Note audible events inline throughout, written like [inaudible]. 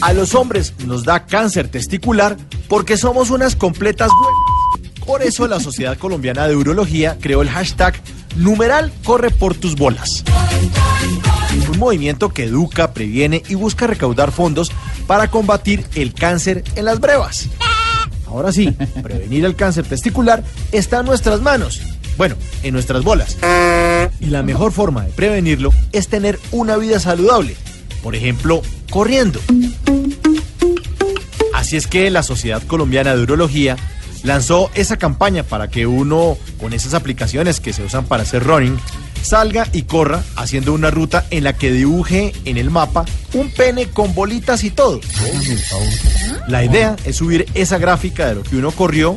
A los hombres nos da cáncer testicular porque somos unas completas Por eso la Sociedad Colombiana de Urología creó el hashtag numeral corre por tus bolas. Un movimiento que educa, previene y busca recaudar fondos para combatir el cáncer en las brevas. Ahora sí, prevenir el cáncer testicular está en nuestras manos. Bueno, en nuestras bolas. Y la mejor forma de prevenirlo es tener una vida saludable. Por ejemplo, corriendo. Así es que la Sociedad Colombiana de Urología lanzó esa campaña para que uno, con esas aplicaciones que se usan para hacer running, salga y corra haciendo una ruta en la que dibuje en el mapa un pene con bolitas y todo. La idea es subir esa gráfica de lo que uno corrió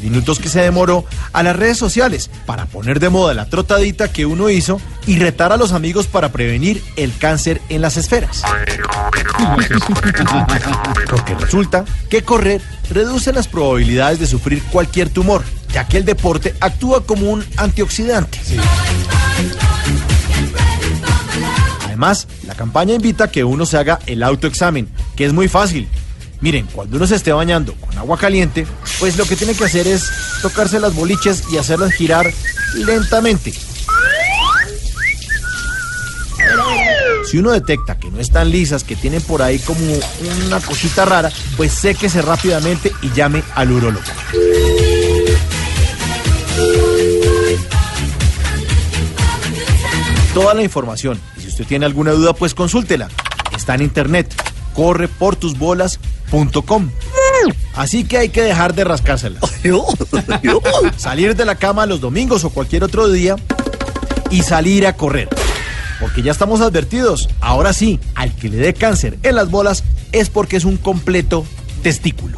minutos que se demoró a las redes sociales para poner de moda la trotadita que uno hizo y retar a los amigos para prevenir el cáncer en las esferas. Porque resulta que correr reduce las probabilidades de sufrir cualquier tumor, ya que el deporte actúa como un antioxidante. Además, la campaña invita a que uno se haga el autoexamen, que es muy fácil. Miren, cuando uno se esté bañando con agua caliente, pues lo que tiene que hacer es tocarse las boliches y hacerlas girar lentamente. Si uno detecta que no están lisas, que tienen por ahí como una cosita rara, pues séquese rápidamente y llame al urólogo. Toda la información, y si usted tiene alguna duda, pues consúltela. Está en internet, Así que hay que dejar de rascárselas. [laughs] Salir de la cama los domingos o cualquier otro día y salir a correr. Porque ya estamos advertidos. Ahora sí, al que le dé cáncer en las bolas es porque es un completo testículo.